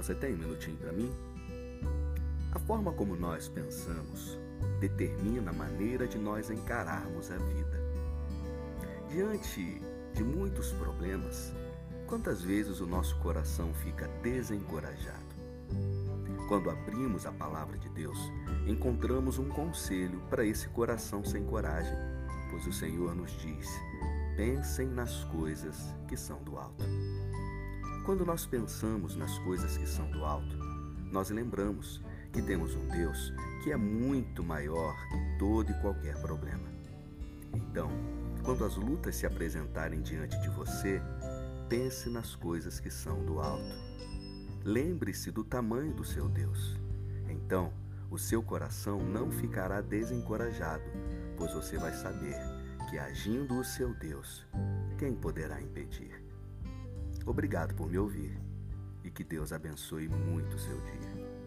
Você tem um minutinho para mim? A forma como nós pensamos determina a maneira de nós encararmos a vida. Diante de muitos problemas, quantas vezes o nosso coração fica desencorajado? Quando abrimos a palavra de Deus, encontramos um conselho para esse coração sem coragem, pois o Senhor nos diz: pensem nas coisas que são do alto. Quando nós pensamos nas coisas que são do alto, nós lembramos que temos um Deus que é muito maior que todo e qualquer problema. Então, quando as lutas se apresentarem diante de você, pense nas coisas que são do alto. Lembre-se do tamanho do seu Deus. Então, o seu coração não ficará desencorajado, pois você vai saber que agindo o seu Deus, quem poderá impedir? Obrigado por me ouvir e que Deus abençoe muito o seu dia.